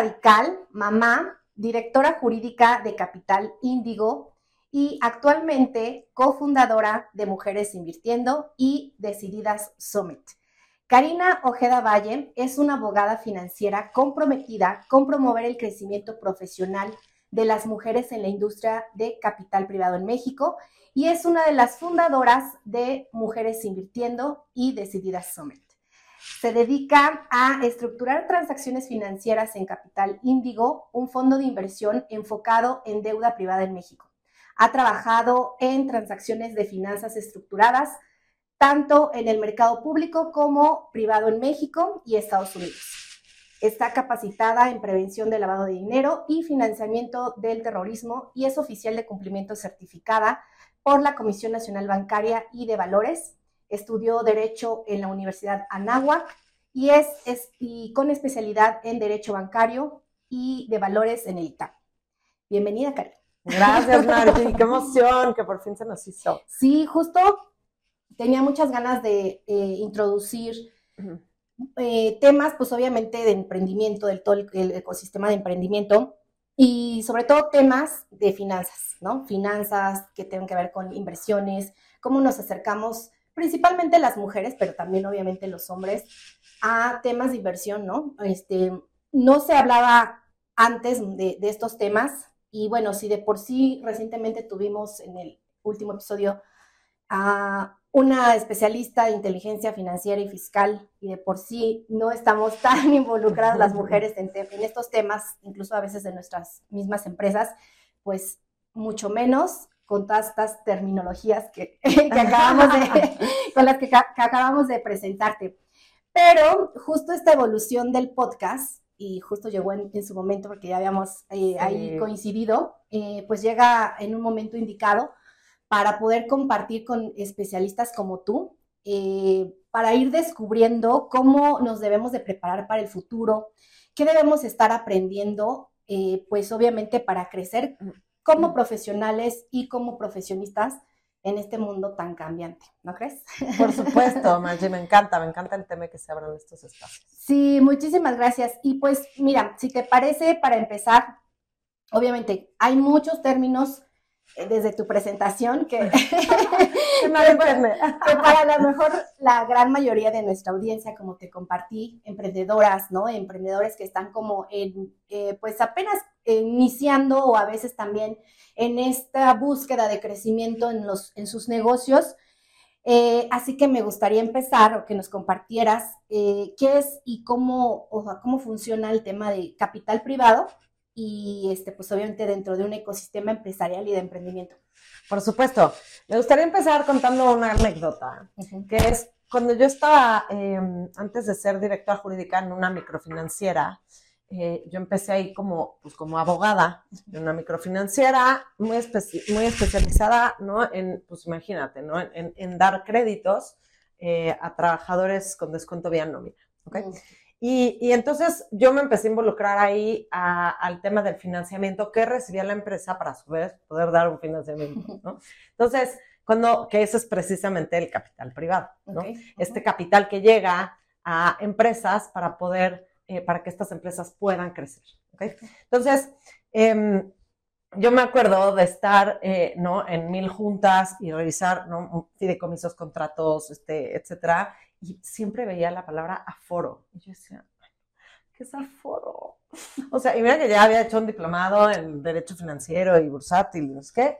radical, mamá, directora jurídica de Capital Índigo y actualmente cofundadora de Mujeres Invirtiendo y Decididas Summit. Karina Ojeda Valle es una abogada financiera comprometida con promover el crecimiento profesional de las mujeres en la industria de capital privado en México y es una de las fundadoras de Mujeres Invirtiendo y Decididas Summit. Se dedica a estructurar transacciones financieras en Capital Índigo, un fondo de inversión enfocado en deuda privada en México. Ha trabajado en transacciones de finanzas estructuradas, tanto en el mercado público como privado en México y Estados Unidos. Está capacitada en prevención de lavado de dinero y financiamiento del terrorismo y es oficial de cumplimiento certificada por la Comisión Nacional Bancaria y de Valores. Estudió Derecho en la Universidad Anáhuac y es, y con especialidad en Derecho Bancario y de Valores en el ITAM. Bienvenida, Karen. Gracias, Marti. Qué emoción que por fin se nos hizo. Sí, justo tenía muchas ganas de eh, introducir eh, temas, pues obviamente de emprendimiento, del todo el, ecosistema de emprendimiento y sobre todo temas de finanzas, ¿no? Finanzas que tienen que ver con inversiones, cómo nos acercamos, principalmente las mujeres, pero también obviamente los hombres, a temas de inversión, ¿no? Este, no se hablaba antes de, de estos temas y bueno, si de por sí recientemente tuvimos en el último episodio a una especialista de inteligencia financiera y fiscal y de por sí no estamos tan involucradas las mujeres en, estos temas, incluso a veces en nuestras mismas empresas, pues mucho menos con todas estas terminologías que, acabamos de, con las que, acabamos de presentarte. Pero justo esta evolución del podcast, y justo llegó en, su momento porque ya habíamos eh, ahí coincidido, eh, pues llega en un momento indicado para poder compartir con especialistas como tú, eh, para ir descubriendo cómo nos debemos de preparar para el futuro, qué debemos estar aprendiendo, eh, pues obviamente para crecer como profesionales y como profesionistas en este mundo tan cambiante, ¿no crees? Por supuesto, Margie, me encanta, me encanta el tema que se abran estos espacios. Sí, muchísimas gracias. Y pues mira, si te parece, para empezar, obviamente hay muchos términos desde tu presentación que, que, para, lo mejor la gran mayoría de nuestra audiencia, como te compartí, emprendedoras, ¿no? Emprendedores que están como en, eh, pues apenas iniciando o a veces también en esta búsqueda de crecimiento en, los, en sus negocios. Eh, así que me gustaría empezar o que nos compartieras qué es y cómo, o cómo funciona el tema de capital privado y este, pues obviamente dentro de un ecosistema empresarial y de emprendimiento. Por supuesto. Me gustaría empezar contando una anécdota, que es cuando yo estaba, em, antes de ser directora jurídica en una microfinanciera, eh, yo empecé ahí como, pues como abogada en una microfinanciera muy, muy especializada, ¿no? En, pues imagínate, ¿no? En, en dar créditos eh, a trabajadores con descuento vía nómina, ¿ok? Y, entonces yo me empecé a involucrar ahí al tema del financiamiento que recibía la empresa para a su vez poder dar un financiamiento, ¿no? Entonces, cuando, que ese es precisamente el capital privado, ¿no? Este capital que llega a empresas para poder, eh, para que estas empresas puedan crecer. Entonces, em, yo me acuerdo de estar, eh, ¿no? En mil juntas y revisar, ¿no? Fideicomisos, contratos, este, etcétera, y siempre veía la palabra aforo. Y yo decía, ¿qué es aforo? O sea, y mira que ya había hecho un diplomado en Derecho Financiero y Bursátil, ¿no es qué?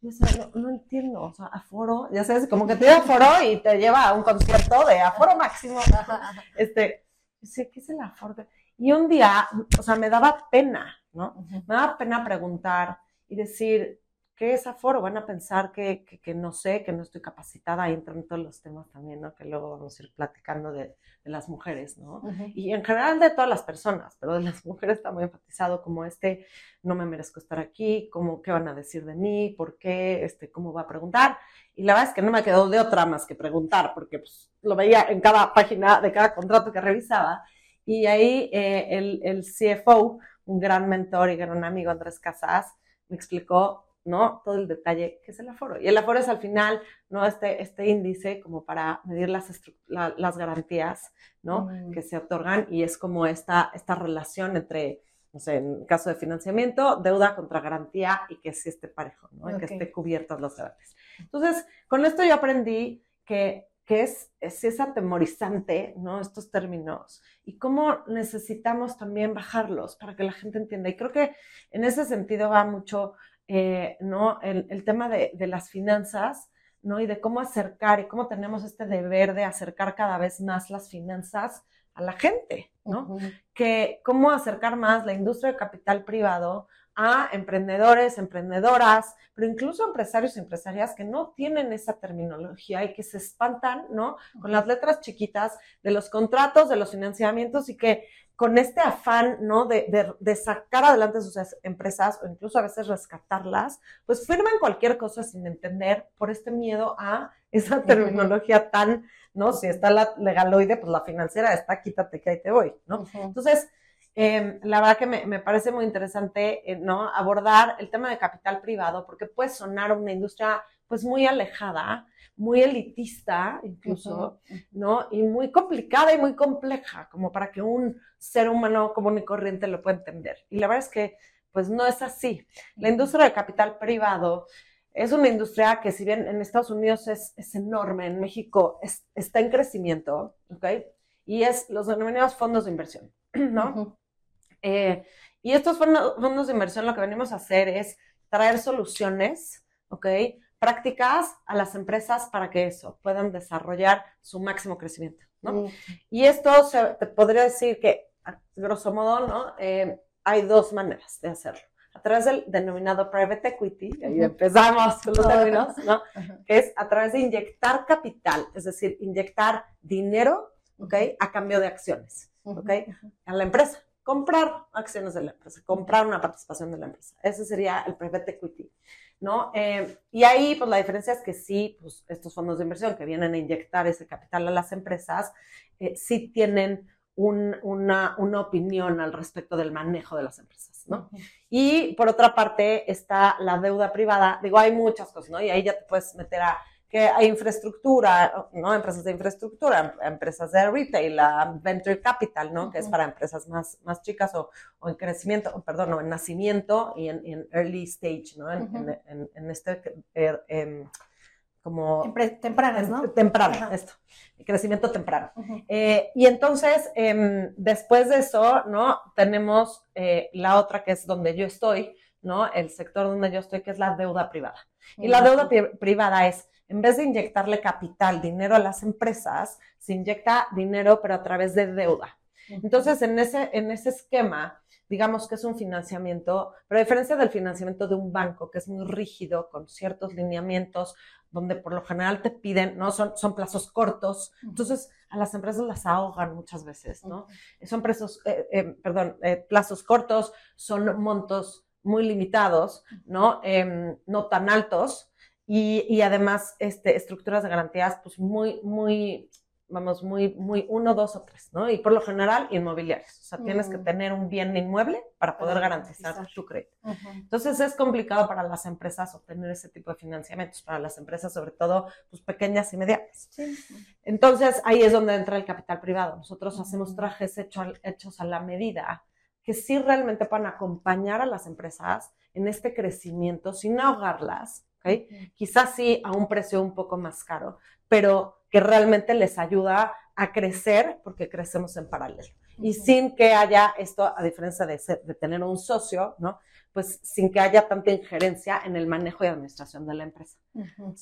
Yo decía, no, entiendo, o sea, aforo, ya sabes, como que te da aforo y te lleva a un concierto de aforo máximo. Este, sé, ¿qué es el aforo? Y un día, o sea, me daba pena, ¿no? Me daba pena preguntar y decir, ¿qué es aforo? Van a pensar que, que, no sé, que no estoy capacitada, ahí entran todos los temas también, ¿no? Que luego vamos a ir platicando de, de las mujeres, ¿no? Y en general de todas las personas, pero de las mujeres está muy enfatizado como este, no me merezco estar aquí, como, ¿qué van a decir de mí? ¿Por qué? Este, ¿Cómo va a preguntar? Y la verdad es que no me quedó de otra más que preguntar, porque pues, lo veía en cada página de cada contrato que revisaba. Y ahí eh, el, el CFO, un gran mentor y gran amigo, Andrés Casas, me explicó ¿no? Todo el detalle que es el aforo. Y el aforo es al final, ¿no? Este, este índice como para medir las, las garantías, ¿no? Mm. Que se otorgan y es como esta, esta relación entre no sé, en caso de financiamiento, deuda contra garantía y que sí esté parejo, ¿no? Que esté cubiertas las garantías. Entonces, con esto yo aprendí que, que es, es, es atemorizante, ¿no? Estos términos y cómo necesitamos también bajarlos para que la gente entienda. Y creo que en ese sentido va mucho, eh, ¿no? El, el tema de, de las finanzas, ¿no? Y de cómo acercar y cómo tenemos este deber de acercar cada vez más las finanzas a la gente, ¿no? Que cómo acercar más la industria de capital privado a emprendedores, emprendedoras, pero incluso empresarios y empresarias que no tienen esa terminología y que se espantan, ¿no? Con las letras chiquitas de los contratos, de los financiamientos y que con este afán, ¿no? De, de, sacar adelante sus empresas o incluso a veces rescatarlas, pues firman cualquier cosa sin entender por este miedo a esa terminología tan, ¿no? Si está la legaloide, pues la financiera está, quítate que ahí te voy, ¿no? Entonces, eh, la verdad que me, me parece muy interesante, eh, ¿no? Abordar el tema de capital privado, porque puede sonar una industria, pues, muy alejada, muy elitista incluso, ¿no? Y muy complicada y muy compleja, como para que un ser humano común y corriente lo pueda entender. Y la verdad es que, pues no es así. La industria del capital privado es una industria que si bien en Estados Unidos es, es enorme, en México es, está en crecimiento, ¿ok? Y es los denominados fondos de inversión, ¿no? eh, y estos fondos, de inversión lo que venimos a hacer es traer soluciones, ¿ok? prácticas a las empresas para que eso puedan desarrollar su máximo crecimiento, ¿no? Y esto se, te podría decir que, grosso modo, ¿no? Eh, hay dos maneras de hacerlo. A través del denominado private equity, y ahí empezamos con los términos, ¿no? Que es a través de inyectar capital, es decir, inyectar dinero, ¿ok? A cambio de acciones, ¿ok? A la empresa. Comprar acciones de la empresa, comprar una participación de la empresa. Ese sería el private equity. ¿no? Eh, y ahí, pues la diferencia es que sí, pues estos fondos de inversión que vienen a inyectar ese capital a las empresas, eh, sí tienen un, una, una, opinión al respecto del manejo de las empresas, ¿no? Y por otra parte está la deuda privada, digo, hay muchas cosas, ¿no? Y ahí ya te puedes meter a que hay infraestructura, ¿no? Empresas de infraestructura, empresas de retail, la venture capital, ¿no? Que es para empresas más, más chicas o, o en crecimiento, perdón, o en nacimiento y en, en early stage, ¿no? En, en, en este, er, em, como... Tempranas, ¿no? Temprano, esto. Crecimiento temprano. Eh, y entonces, eh, después de eso, ¿no? Tenemos eh, la otra que es donde yo estoy, ¿no? El sector donde yo estoy, que es la deuda privada. Y la deuda privada es en vez de inyectarle capital, dinero a las empresas, se inyecta dinero, pero a través de deuda. Entonces, en ese, en ese esquema, digamos que es un financiamiento, pero a diferencia del financiamiento de un banco, que es muy rígido, con ciertos lineamientos, donde por lo general te piden, ¿no? Son, son plazos cortos. Entonces, a las empresas las ahogan muchas veces, ¿no? Son plazos, eh, eh, perdón, eh, plazos cortos, son montos muy limitados, ¿no? Em, no tan altos, y, y además este, estructuras de garantías pues muy, muy, vamos, muy, muy uno, dos o tres, ¿no? Y por lo general inmobiliarios. O sea, tienes que tener un bien inmueble para poder garantizar tu crédito. Entonces es complicado para las empresas obtener ese tipo de financiamientos, para las empresas sobre todo pues pequeñas y medianas. Sí. Entonces ahí es donde entra el capital privado. Nosotros hacemos trajes hecho, hechos a la medida que sí realmente puedan acompañar a las empresas en este crecimiento sin ahogarlas Quizás sí a un precio un poco más caro, pero que realmente les ayuda a crecer porque crecemos en paralelo. Y sin que haya esto, a diferencia de, de tener un socio, ¿no? Pues sin que haya tanta injerencia en el manejo y administración de la empresa.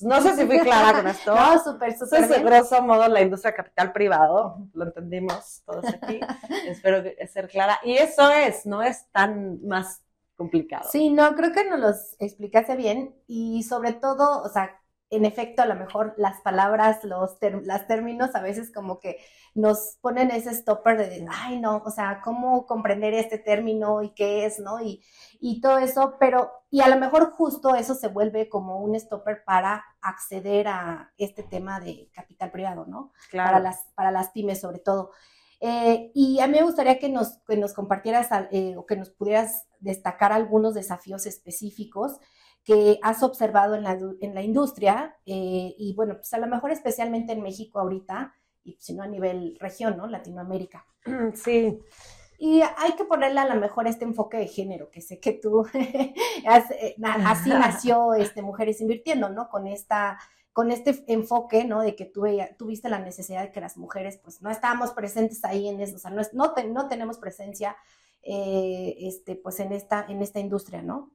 no sé si fui clara con esto. no, súper, súper. Entonces, grosso modo, la industria capital privado, lo entendimos todos aquí. Espero ser clara. Y eso es, no es tan más complicado. Sí, no, creo que nos los explicaste bien y sobre todo, o sea, en efecto, a lo mejor las palabras, los las términos a veces como que nos ponen ese stopper de, ay, no, o sea, ¿cómo comprender este término y qué es, no? Y, y todo eso, pero, y a lo mejor justo eso se vuelve como un stopper para acceder a este tema de capital privado, ¿no? Claro. Para las, para las pymes sobre todo. Eh, y a mí me gustaría que nos, que nos compartieras eh, o que nos pudieras destacar algunos desafíos específicos que has observado en la, en la industria eh, y bueno, pues a lo mejor especialmente en México ahorita y si no a nivel región, ¿no? Latinoamérica. Sí. Y hay que ponerle a lo mejor este enfoque de género, que sé que tú, eh, así nació este, Mujeres Invirtiendo, ¿no? Con esta con este enfoque, ¿no? De que tú tuviste la necesidad de que las mujeres, pues, no estábamos presentes ahí en eso, o sea, no, no, no tenemos presencia, eh, este, pues, en esta, en esta industria, ¿no?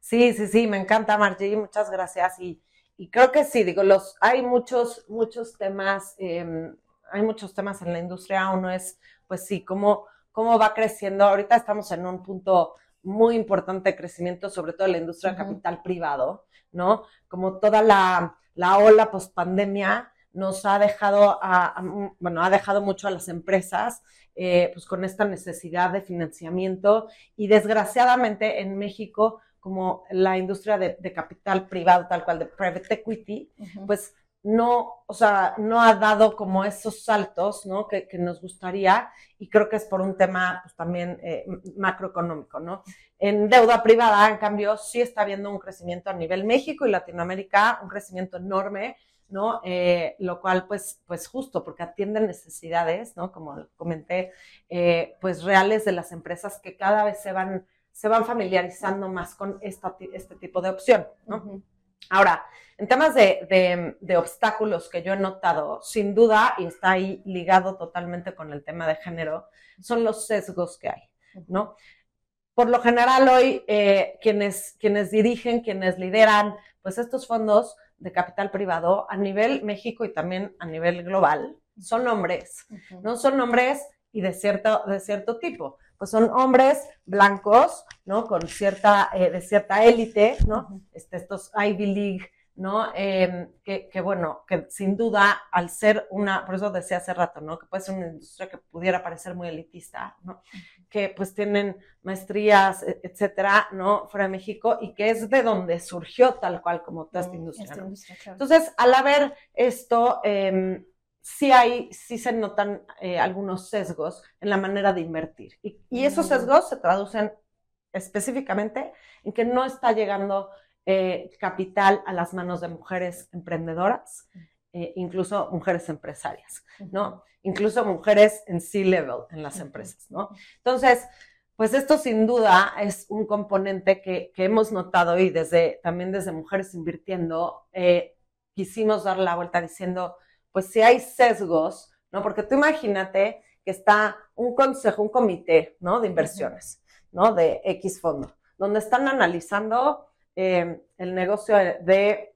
Sí, sí, sí, me encanta, Margie, muchas gracias. Y, y creo que sí, digo, los, hay muchos, muchos temas, em, hay muchos temas en la industria, uno es, pues sí, cómo, cómo va creciendo. Ahorita estamos en un punto muy importante de crecimiento, sobre todo en la industria de capital privado, ¿no? Como toda la la ola post pandemia nos ha dejado, a, bueno, ha dejado mucho a las empresas eh, pues con esta necesidad de financiamiento y desgraciadamente en México, como la industria de, capital privado, tal cual de private equity, pues no, o sea, no ha dado como esos saltos, ¿no? Que, nos gustaría y creo que es por un tema pues, también eh, macroeconómico, ¿no? En deuda privada, en cambio, sí está habiendo un crecimiento a nivel México y Latinoamérica, un crecimiento enorme, ¿no? Eh, lo cual, pues, pues justo porque atiende necesidades, ¿no? Como comenté, eh, pues reales de las empresas que cada vez se van, se van familiarizando más con esta, este tipo de opción, ¿no? Ahora, en temas de, obstáculos que yo he notado, sin duda, y está ahí ligado totalmente con el tema de género, son los sesgos que hay, ¿no? Por lo general hoy, eh, quienes, quienes dirigen, quienes lideran, pues estos fondos de capital privado a nivel México y también a nivel global, son hombres, ¿no? Son hombres y de cierto, de cierto tipo pues son hombres blancos, ¿no? Con cierta, eh, de cierta élite, ¿no? Este, estos Ivy League, ¿no? Em, que, que, bueno, que sin duda, al ser una, por eso decía hace rato, ¿no? Que puede ser una industria que pudiera parecer muy elitista, ¿no? Que pues tienen maestrías, e, etcétera, ¿no? Fuera de México y que es de donde surgió tal cual como toda esta industria. Entonces, al haber esto, eh, sí hay, sí se notan eh, algunos sesgos en la manera de invertir. Y, esos mm. sesgos se traducen específicamente en que no está llegando eh, capital a las manos de mujeres emprendedoras, eh, incluso mujeres empresarias, ¿no? Incluso mujeres en C-level en las empresas, ¿no? Entonces, pues esto sin duda es un componente que, que hemos notado y desde, también desde Mujeres Invirtiendo, quisimos dar la vuelta diciendo, pues si hay sesgos, ¿no? Porque tú imagínate que está un consejo, un comité, ¿no? De inversiones, ¿no? De X fondo, donde están analizando eh, el negocio de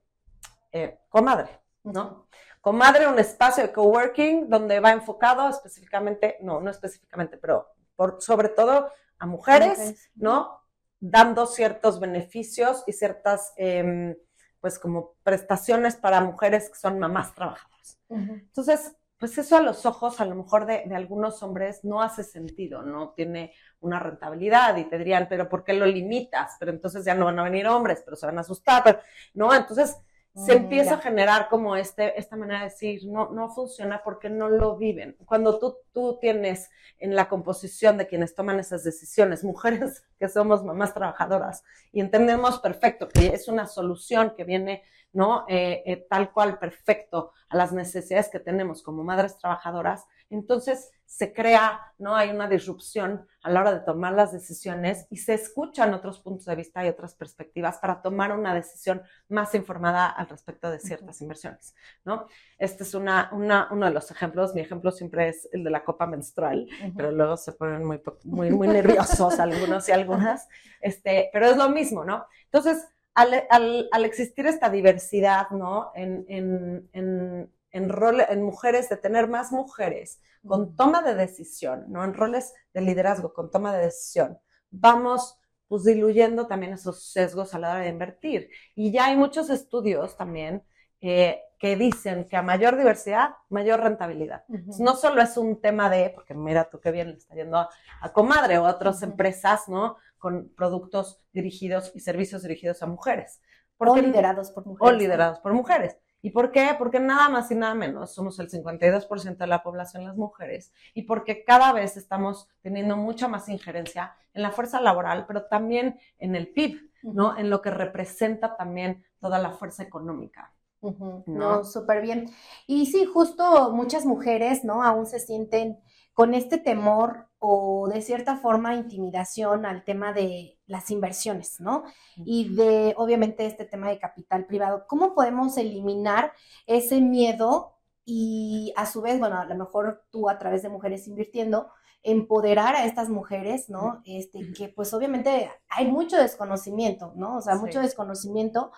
eh, Comadre, ¿no? Comadre, un espacio de coworking donde va enfocado específicamente, no, no específicamente, pero por, sobre todo a mujeres, ¿no? Dando ciertos beneficios y ciertas, em, pues como prestaciones para mujeres que son mamás trabajadoras. Entonces, pues eso a los ojos a lo mejor de, algunos hombres no hace sentido, no tiene una rentabilidad y te dirían, pero ¿por qué lo limitas? Pero entonces ya no van a venir hombres, pero se van a asustar, ¿no? Entonces se mm, empieza a generar como este, esta manera de decir, no, no funciona porque no lo viven. Cuando tú, tú tienes en la composición de quienes toman esas decisiones, mujeres que somos mamás trabajadoras y entendemos perfecto que es una solución que viene ¿no? Eh, eh, tal cual, perfecto, a las necesidades que tenemos como madres trabajadoras, entonces se crea, ¿no? Hay una disrupción a la hora de tomar las decisiones y se escuchan otros puntos de vista y otras perspectivas para tomar una decisión más informada al respecto de ciertas inversiones, ¿no? Este es una, uno de los ejemplos. Mi ejemplo siempre es el de la copa menstrual, pero luego se ponen muy, muy, muy nerviosos algunos y algunas. Este, pero es lo mismo, ¿no? Entonces, al, existir esta diversidad, ¿no? En, en, en, en mujeres, de tener más mujeres con toma de decisión, ¿no? En roles de liderazgo, con toma de decisión, vamos pues diluyendo también esos sesgos a la hora de invertir. Y ya hay muchos estudios también eh, que dicen que a mayor diversidad, mayor rentabilidad. no solo es un tema de, porque mira tú qué bien le está yendo a, Comadre o a otras empresas, ¿no? con productos dirigidos y servicios dirigidos a mujeres. o liderados por mujeres. O liderados por mujeres. ¿Y por qué? Porque nada más y nada menos somos el 52% de la población las mujeres y porque cada vez estamos teniendo mucha más injerencia en la fuerza laboral, pero también en el PIB, ¿no? En lo que representa también toda la fuerza económica. ¿no? no, súper bien. Y sí, justo muchas mujeres, ¿no? Aún se sienten con este temor o de cierta forma intimidación al tema de las inversiones, ¿no? Y de, obviamente, este tema de capital privado. ¿Cómo podemos eliminar ese miedo y a su vez, bueno, a lo mejor tú a través de Mujeres Invirtiendo, empoderar a estas mujeres, ¿no? Este, que pues obviamente hay mucho desconocimiento, ¿no? O sea, mucho desconocimiento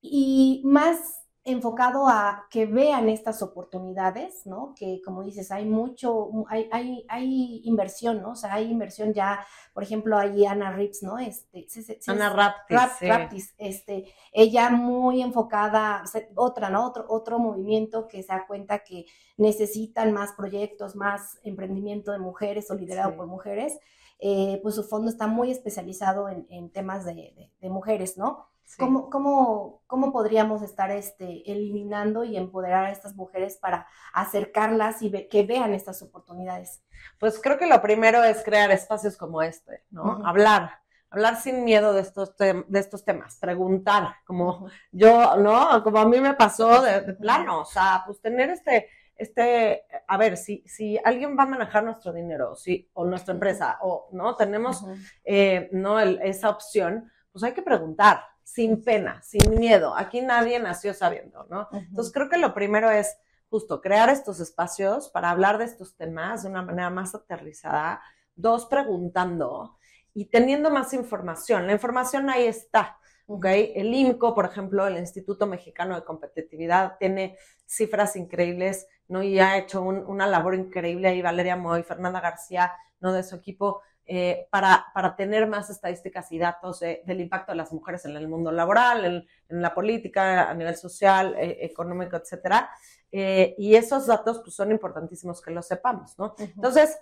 y más enfocado a que vean estas oportunidades, ¿no? Que como dices, hay mucho, hay, hay, hay inversión, ¿no? O sea, hay inversión ya, por ejemplo, hay Ana Rips, ¿no? Este, Ana Raptis, este, ella muy enfocada, otra, ¿no? Otro, otro movimiento que se da cuenta que necesitan más proyectos, más emprendimiento de mujeres o liderado por mujeres, eh, pues su fondo está muy especializado en, temas de, de mujeres, ¿no? ¿Cómo, cómo, cómo, podríamos estar este, eliminando y empoderar a estas mujeres para acercarlas y que vean estas oportunidades? Pues creo que lo primero es crear espacios como este, ¿no? Hablar, hablar sin miedo de estos, de estos temas, preguntar, como yo, ¿no? Como a mí me pasó de, plano, o sea, pues tener este, este, a ver, si, si alguien va a manejar nuestro dinero, sí, o nuestra empresa, o no, tenemos, eh, no, esa opción, pues hay que preguntar, sin pena, sin miedo. Aquí nadie nació sabiendo, ¿no? Entonces creo que lo primero es justo crear estos espacios para hablar de estos temas de una manera más aterrizada. Dos, preguntando y teniendo más información. La información ahí está. ¿ok? El IMCO, por ejemplo, el Instituto Mexicano de Competitividad, tiene cifras increíbles, ¿no? Y ha hecho una labor increíble ahí Valeria Moy, Fernanda García, ¿no? De su equipo, eh, para, para, tener más estadísticas y datos del impacto de las mujeres en el mundo laboral, en, la política, a nivel social, eh, económico, etcétera. Eh, y esos datos pues, son importantísimos que los sepamos, ¿no? Entonces,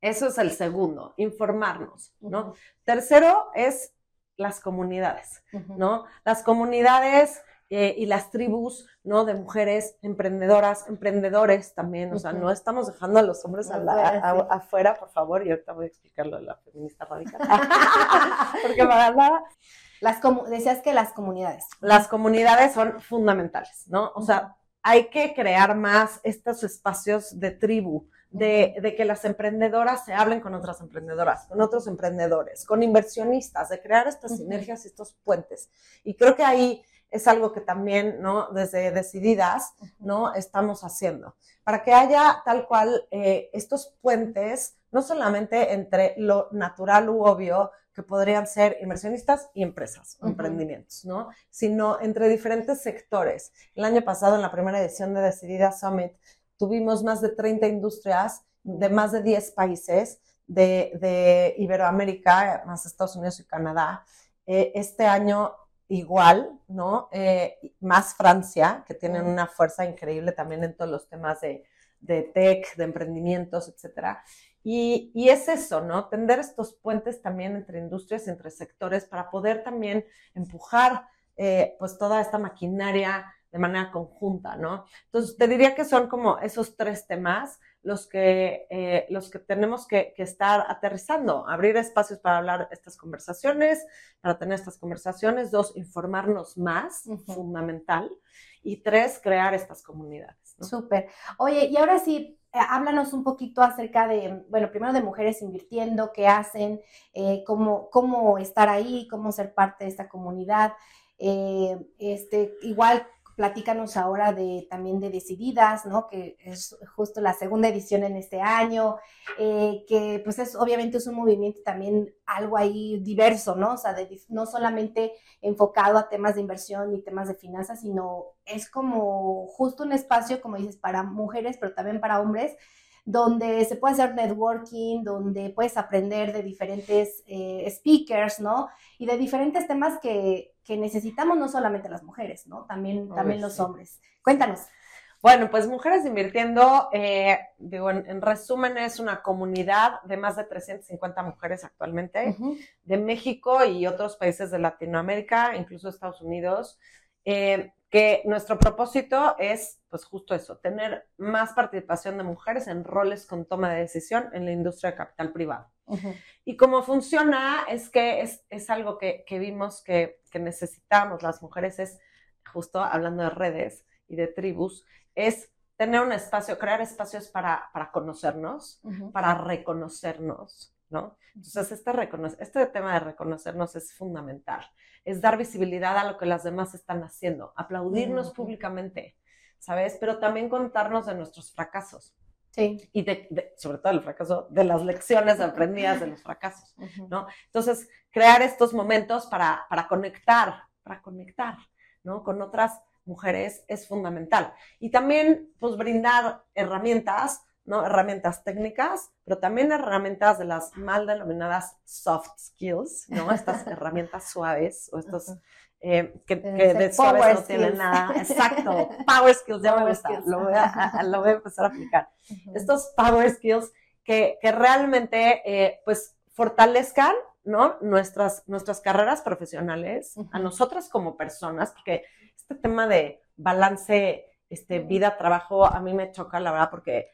eso es el segundo, informarnos, ¿no? Tercero es las comunidades, ¿no? Las comunidades eh, y las tribus, ¿no? De mujeres emprendedoras, emprendedores también, o sea, no estamos dejando a los hombres afuera, por favor, y ahorita voy a explicar lo de la feminista radical. Porque para Las decías que las comunidades. Las comunidades son fundamentales, ¿no? O sea, hay que crear más estos espacios de tribu, de, de, que las emprendedoras se hablen con otras emprendedoras, con otros emprendedores, con inversionistas, de crear estas sinergias y estos puentes. Y creo que ahí es algo que también, ¿no? Desde Decididas, ¿no? Estamos haciendo. Para que haya tal cual eh, estos puentes, no solamente entre lo natural u obvio, que podrían ser inversionistas y empresas emprendimientos, ¿no? Sino entre diferentes sectores. El año pasado, en la primera edición de Decididas Summit, tuvimos más de 30 industrias de más de 10 países de, de Iberoamérica, más Estados Unidos y Canadá. Eh, este año igual, ¿no? Eh, más Francia, que tienen una fuerza increíble también en todos los temas de, de tech, de emprendimientos, etcétera. Y, y, es eso, ¿no? Tender estos puentes también entre industrias, entre sectores, para poder también empujar, eh, pues, toda esta maquinaria de manera conjunta, ¿no? Entonces, te diría que son como esos tres temas los que, eh, los que tenemos que, estar aterrizando, abrir espacios para hablar estas conversaciones, para tener estas conversaciones, dos, informarnos más, fundamental, y tres, crear estas comunidades. Súper. Oye, y ahora sí, eh, háblanos un poquito acerca de, bueno, primero de mujeres invirtiendo, qué hacen, eh, cómo, cómo estar ahí, cómo ser parte de esta comunidad. este, igual Platícanos ahora de también de Decididas, ¿no? Que es justo la segunda edición en este año, eh, que pues es obviamente es un movimiento también algo ahí diverso, ¿no? O sea, no solamente enfocado a temas de inversión y temas de finanzas, sino es como justo un espacio, como dices, para mujeres, pero también para hombres, donde se puede hacer networking, donde puedes aprender de diferentes eh, speakers, ¿no? Y de diferentes temas que, que necesitamos no solamente las mujeres, ¿no? También, también los hombres. Cuéntanos. Bueno, pues Mujeres Invirtiendo, eh, digo, en, resumen, es una comunidad de más de 350 mujeres actualmente, de México y otros países de Latinoamérica, incluso Estados Unidos, eh, que nuestro propósito es, pues justo eso, tener más participación de mujeres en roles con toma de decisión en la industria de capital privado. Y cómo funciona es que es, algo que, vimos que, necesitamos las mujeres, es justo hablando de redes y de tribus, es tener un espacio, crear espacios para, para conocernos, para reconocernos, ¿no? Entonces, este, este tema de reconocernos es fundamental. Es dar visibilidad a lo que las demás están haciendo, aplaudirnos públicamente, ¿sabes? Pero también contarnos de nuestros fracasos. Sí. Y de, sobre todo el fracaso, de las lecciones aprendidas de los fracasos, ¿no? Entonces, crear estos momentos para, para conectar, para conectar, ¿no? Con otras mujeres es fundamental. Y también, pues, brindar herramientas, ¿no? Herramientas técnicas, pero también herramientas de las mal denominadas soft skills, ¿no? Estas herramientas suaves o estos eh, que, de suaves no tienen nada. Exacto, power skills, ya me gusta, lo voy, a, lo voy, a, empezar a aplicar. Estos power skills que, que realmente, eh, pues, fortalezcan ¿no? Nuestras, nuestras carreras profesionales, a nosotras como personas, porque este tema de balance, este, vida, trabajo, a mí me choca, la verdad, porque,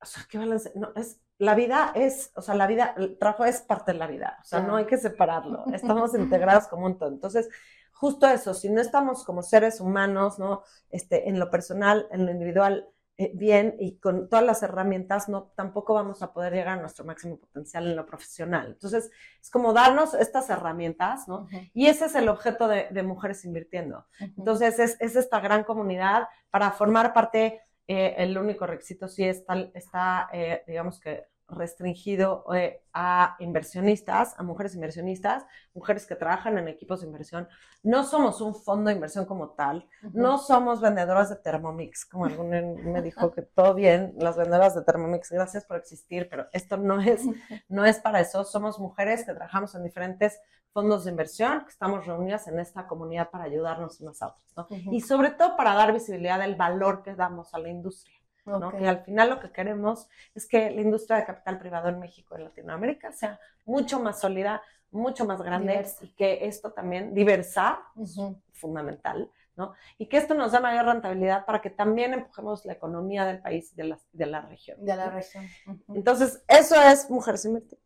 o sea, ¿qué balance? No, es, la vida es, o sea, la vida, el trabajo es parte de la vida, o sea, no hay que separarlo, estamos integrados como un todo. Entonces, justo eso, si no estamos como seres humanos, ¿no? Este, en lo personal, en lo individual, eh, bien y con todas las herramientas, no, tampoco vamos a poder llegar a nuestro máximo potencial en lo profesional. Entonces, es como darnos estas herramientas, ¿no? Y ese es el objeto de, Mujeres Invirtiendo. Entonces, es, es, esta gran comunidad para formar parte, eh, el único requisito sí está, está eh, digamos que restringido eh, a inversionistas, a mujeres inversionistas, mujeres que trabajan en equipos de inversión. No somos un fondo de inversión como tal, no somos vendedoras de Thermomix, como alguno me dijo que todo bien, las vendedoras de Thermomix, gracias por existir, pero esto no es, no es para eso. Somos mujeres que trabajamos en diferentes fondos de inversión, que estamos reunidas en esta comunidad para ayudarnos unas a otras, Y sobre todo para dar visibilidad del valor que damos a la industria. Que al final lo que queremos es que la industria de capital privado en México y Latinoamérica sea mucho más sólida, mucho más grande y que esto también, diversar, es fundamental, ¿no? Y que esto nos da mayor rentabilidad para que también empujemos la economía del país y de la, de la región. De la región. Entonces, eso es Mujeres Invertidas.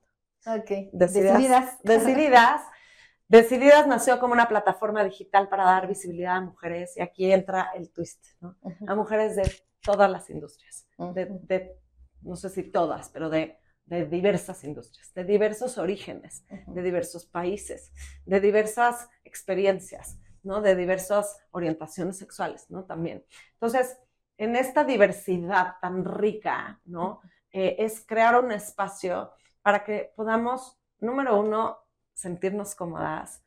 Ok. Decididas. Decididas. Decididas nació como una plataforma digital para dar visibilidad a mujeres y aquí entra el twist, ¿no? A mujeres de todas las industrias, de, no sé si todas, pero de, de diversas industrias, de diversos orígenes, de diversos países, de diversas experiencias, ¿no? De diversas orientaciones sexuales, ¿no? También. Entonces, en esta diversidad tan rica, ¿no? Eh, es crear un espacio para que podamos, número uno, sentirnos cómodas,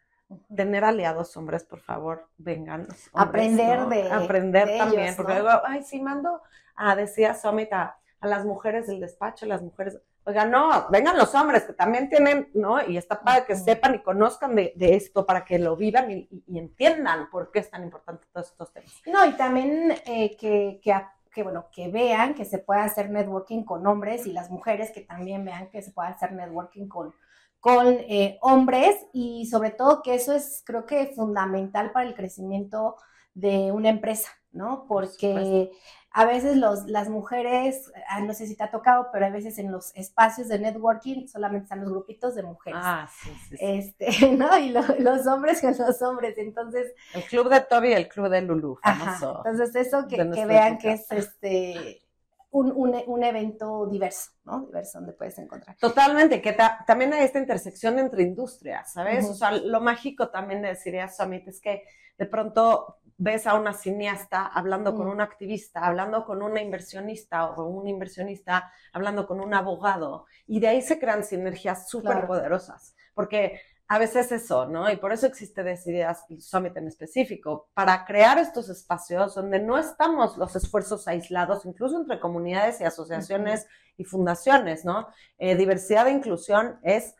tener aliados hombres, por favor, vengan. Aprender de Aprender también, porque luego, ay, sí, mando a, decía Summit, a, las mujeres del despacho, las mujeres, oiga, no, vengan los hombres que también tienen, ¿no? Y está para que sepan y conozcan de, esto, para que lo vivan y, entiendan por qué es tan importante todos estos temas. No, y también eh, que, que que bueno, que vean que se puede hacer networking con hombres y las mujeres que también vean que se puede hacer networking con, con eh, hombres y sobre todo que eso es creo que fundamental para el crecimiento de una empresa, ¿no? Porque a veces los, las mujeres, ah, no sé si te ha tocado, pero a veces en los espacios de networking solamente están los grupitos de mujeres. Ah, sí, sí. Este, ¿no? Y los hombres con los hombres, entonces... El club de Toby y el club de Lulu, famoso. entonces eso que, que vean que es este un, evento diverso, ¿no? Diverso donde puedes encontrar. Totalmente, que también hay esta intersección entre industrias, ¿sabes? O sea, lo mágico también de decir Summit es que de pronto ves a una cineasta hablando con un activista, hablando con una inversionista o un inversionista, hablando con un abogado, y de ahí se crean sinergias súper poderosas, porque a veces eso, ¿no? Y por eso existe Decididas Summit en específico, para crear estos espacios donde no estamos los esfuerzos aislados, incluso entre comunidades y asociaciones y fundaciones, ¿no? Eh, diversidad e inclusión es,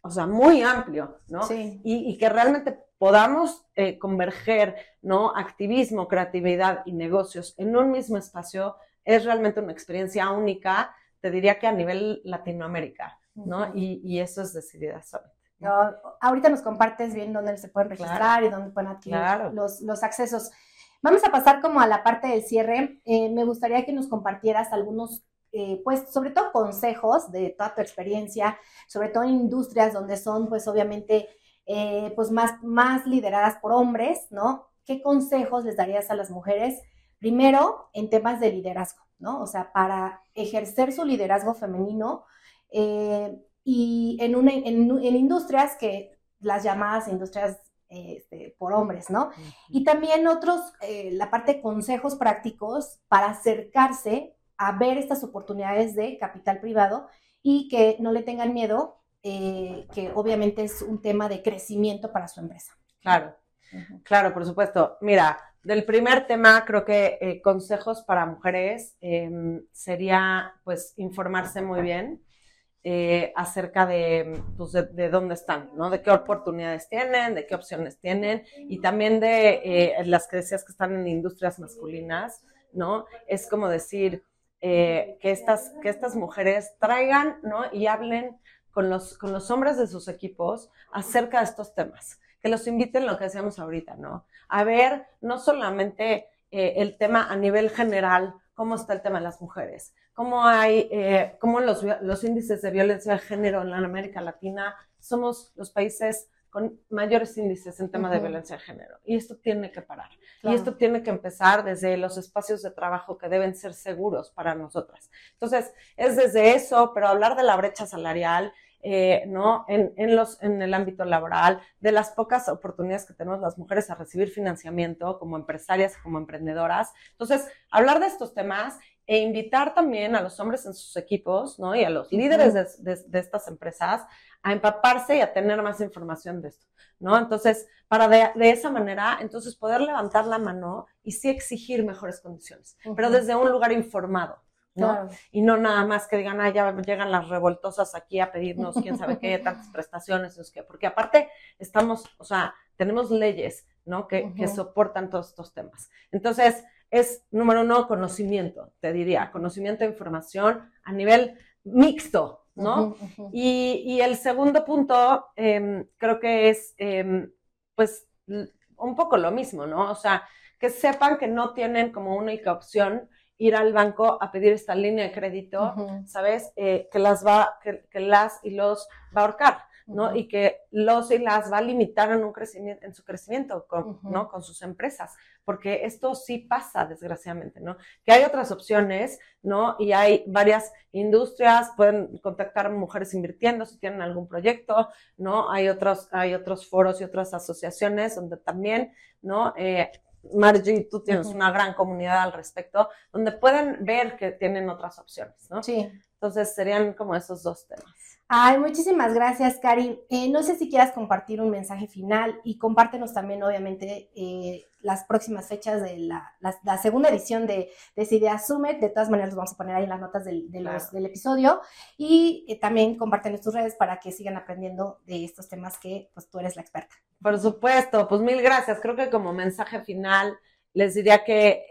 o sea, muy amplio, ¿no? Sí. Y, que realmente podamos eh, converger, ¿no? Activismo, creatividad y negocios en un mismo espacio es realmente una experiencia única, te diría que a nivel Latinoamérica, ¿no? y, y, eso es Decididas Summit ahorita nos compartes bien dónde se pueden registrar y dónde pueden adquirir los, los, accesos. Vamos a pasar como a la parte del cierre. Eh, me gustaría que nos compartieras algunos, eh, pues, sobre todo consejos de toda tu experiencia, sobre todo en industrias donde son, pues, obviamente, eh, pues, más, más lideradas por hombres, ¿no? ¿Qué consejos les darías a las mujeres Primero, en temas de liderazgo, ¿no? O sea, para ejercer su liderazgo femenino y en, una, en, industrias que las llamadas industrias este, por hombres, ¿no? Y también otros, eh, la parte de consejos prácticos para acercarse a ver estas oportunidades de capital privado y que no le tengan miedo, eh, que obviamente es un tema de crecimiento para su empresa. Claro, claro, por supuesto. Mira, del primer tema, creo que eh, consejos para mujeres em, sería pues informarse muy bien. Eh, acerca de, pues, de, dónde están, ¿no? De qué oportunidades tienen, de qué opciones tienen y también de las que decías que están en industrias masculinas, ¿no? Es como decir, eh, que, estas, que estas mujeres traigan ¿no? y hablen con los, con los hombres de sus equipos acerca de estos temas, que los inviten lo que decíamos ahorita, ¿no? A ver no solamente eh, el tema a nivel general, cómo está el tema de las mujeres, cómo hay, eh, cómo los, los índices de violencia de género en la América Latina somos los países con mayores índices en tema de violencia de género. Y esto tiene que parar. Y esto tiene que empezar desde los espacios de trabajo que deben ser seguros para nosotras. Entonces, es desde eso, pero hablar de la brecha salarial, eh, ¿no? En, en, los, en el ámbito laboral, de las pocas oportunidades que tenemos las mujeres a recibir financiamiento como empresarias, como emprendedoras. Entonces, hablar de estos temas e invitar también a los hombres en sus equipos, ¿no? Y a los líderes de, de estas empresas a empaparse y a tener más información de esto, ¿no? Entonces, para de, esa manera, entonces poder levantar la mano y sí exigir mejores condiciones, pero desde un lugar informado, ¿no? Y no nada más que digan, ah, ya llegan las revoltosas aquí a pedirnos quién sabe qué, tantas prestaciones, es que, porque aparte estamos, o sea, tenemos leyes, ¿no? Que, que soportan todos estos temas. Entonces, es, número uno, conocimiento, te diría, conocimiento e información a nivel mixto, ¿no? Y, el segundo punto em, creo que es, em, pues, un poco lo mismo, ¿no? O sea, que sepan que no tienen como única opción ir al banco a pedir esta línea de crédito, ¿sabes? Eh, que las va, que, que, las y los va a ahorcar. ¿no? Y que los y las va a limitar en, un crecimiento, en su crecimiento con, ¿no? con sus empresas, porque esto sí pasa, desgraciadamente, ¿no? Que hay otras opciones, ¿no? Y hay varias industrias, pueden contactar mujeres invirtiendo si tienen algún proyecto, ¿no? Hay otros, hay otros foros y otras asociaciones donde también, ¿no? Eh, Margie, tú tienes una gran comunidad al respecto, donde pueden ver que tienen otras opciones, ¿no? Sí. Entonces serían como esos dos temas. Ay, muchísimas gracias, Karin. Eh, no sé si quieras compartir un mensaje final y compártenos también, obviamente, eh, las próximas fechas de la, segunda edición de, de Summit. De todas maneras, los vamos a poner ahí en las notas del, del episodio. Y eh, también compártenos tus redes para que sigan aprendiendo de estos temas que pues, tú eres la experta. Por supuesto, pues mil gracias. Creo que como mensaje final les diría que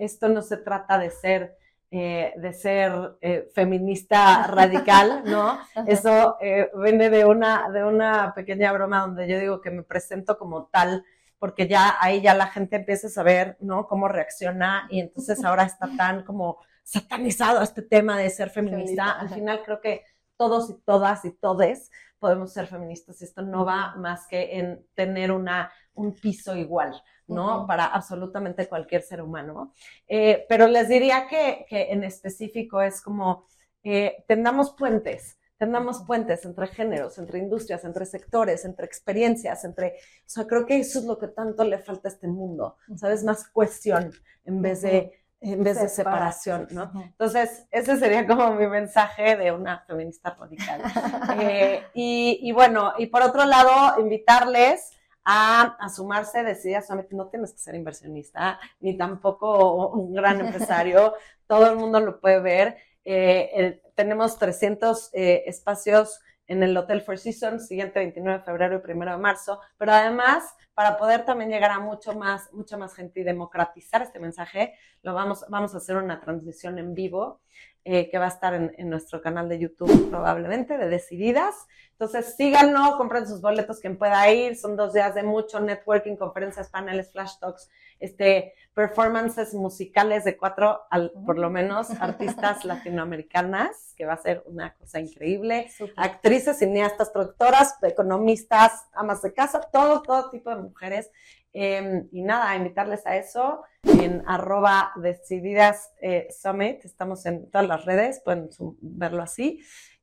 esto no se trata de ser eh, de ser eh, feminista radical, ¿no? Eso eh, viene de una, de una pequeña broma donde yo digo que me presento como tal, porque ya ahí ya la gente empieza a saber, ¿no? Cómo reacciona y entonces ahora está tan como satanizado este tema de ser feminista. Al final creo que todos y todas y todes podemos ser feministas y esto no va más que en tener una, un piso igual. ¿no? Para absolutamente cualquier ser humano. Eh, pero les diría que, en específico es como, eh, tendamos puentes, tendamos puentes entre géneros, entre industrias, entre sectores, entre experiencias, entre, o sea, creo que eso es lo que tanto le falta a este mundo, ¿sabes? Más cuestión en vez de en vez de separación, ¿no? Entonces, ese sería como mi mensaje de una feminista radical. Eh, y, y, bueno, y por otro lado, invitarles a, sumarse, decía solamente no tienes que ser inversionista, ni tampoco un gran empresario, todo el mundo lo puede ver. Eh, tenemos 300 eh, espacios en el Hotel Four Seasons, siguiente 29 de febrero y 1 de marzo, pero además, para poder también llegar a mucho más, mucha más gente y democratizar este mensaje, lo vamos, vamos a hacer una transmisión en vivo eh, que va a estar en, nuestro canal de YouTube probablemente, de Decididas. Entonces síganlo, compren sus boletos quien pueda ir. Son dos días de mucho networking, conferencias, paneles, flash talks, este, performances musicales de cuatro, al, por lo menos, artistas latinoamericanas, que va a ser una cosa increíble. Actrices, cineastas, productoras, economistas, amas de casa, todo, todo tipo de mujeres. Em, y nada, invitarles a eso en arroba decididas eh, summit. Estamos en todas las redes, pueden verlo así.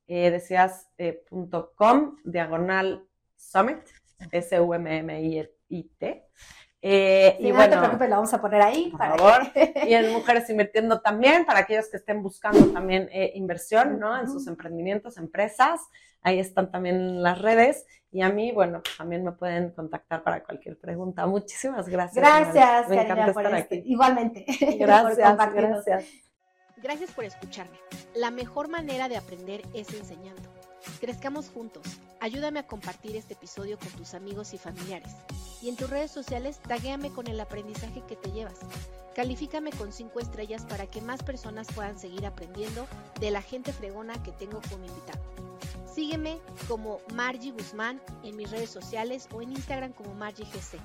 Eh, decidas.com, diagonal summit, S-U-M-M-I-T. Eh, y no bueno, te preocupes, lo vamos a poner ahí. Por favor. y en Mujeres Invirtiendo también, para aquellos que estén buscando también eh, inversión, ¿no? En sus emprendimientos, empresas. Ahí están también las redes. Y a mí, bueno, pues también me pueden contactar para cualquier pregunta. Muchísimas gracias. Gracias, me encanta estar este. aquí. Igualmente. Gracias, gracias. Gracias por escucharme. La mejor manera de aprender es enseñando. Crezcamos juntos. Ayúdame a compartir este episodio con tus amigos y familiares. Y en tus redes sociales, taguéame con el aprendizaje que te llevas. Califícame con 5 estrellas para que más personas puedan seguir aprendiendo de la gente fregona que tengo como invitado. Sígueme como Margie Guzmán en mis redes sociales o en Instagram como MargieGC.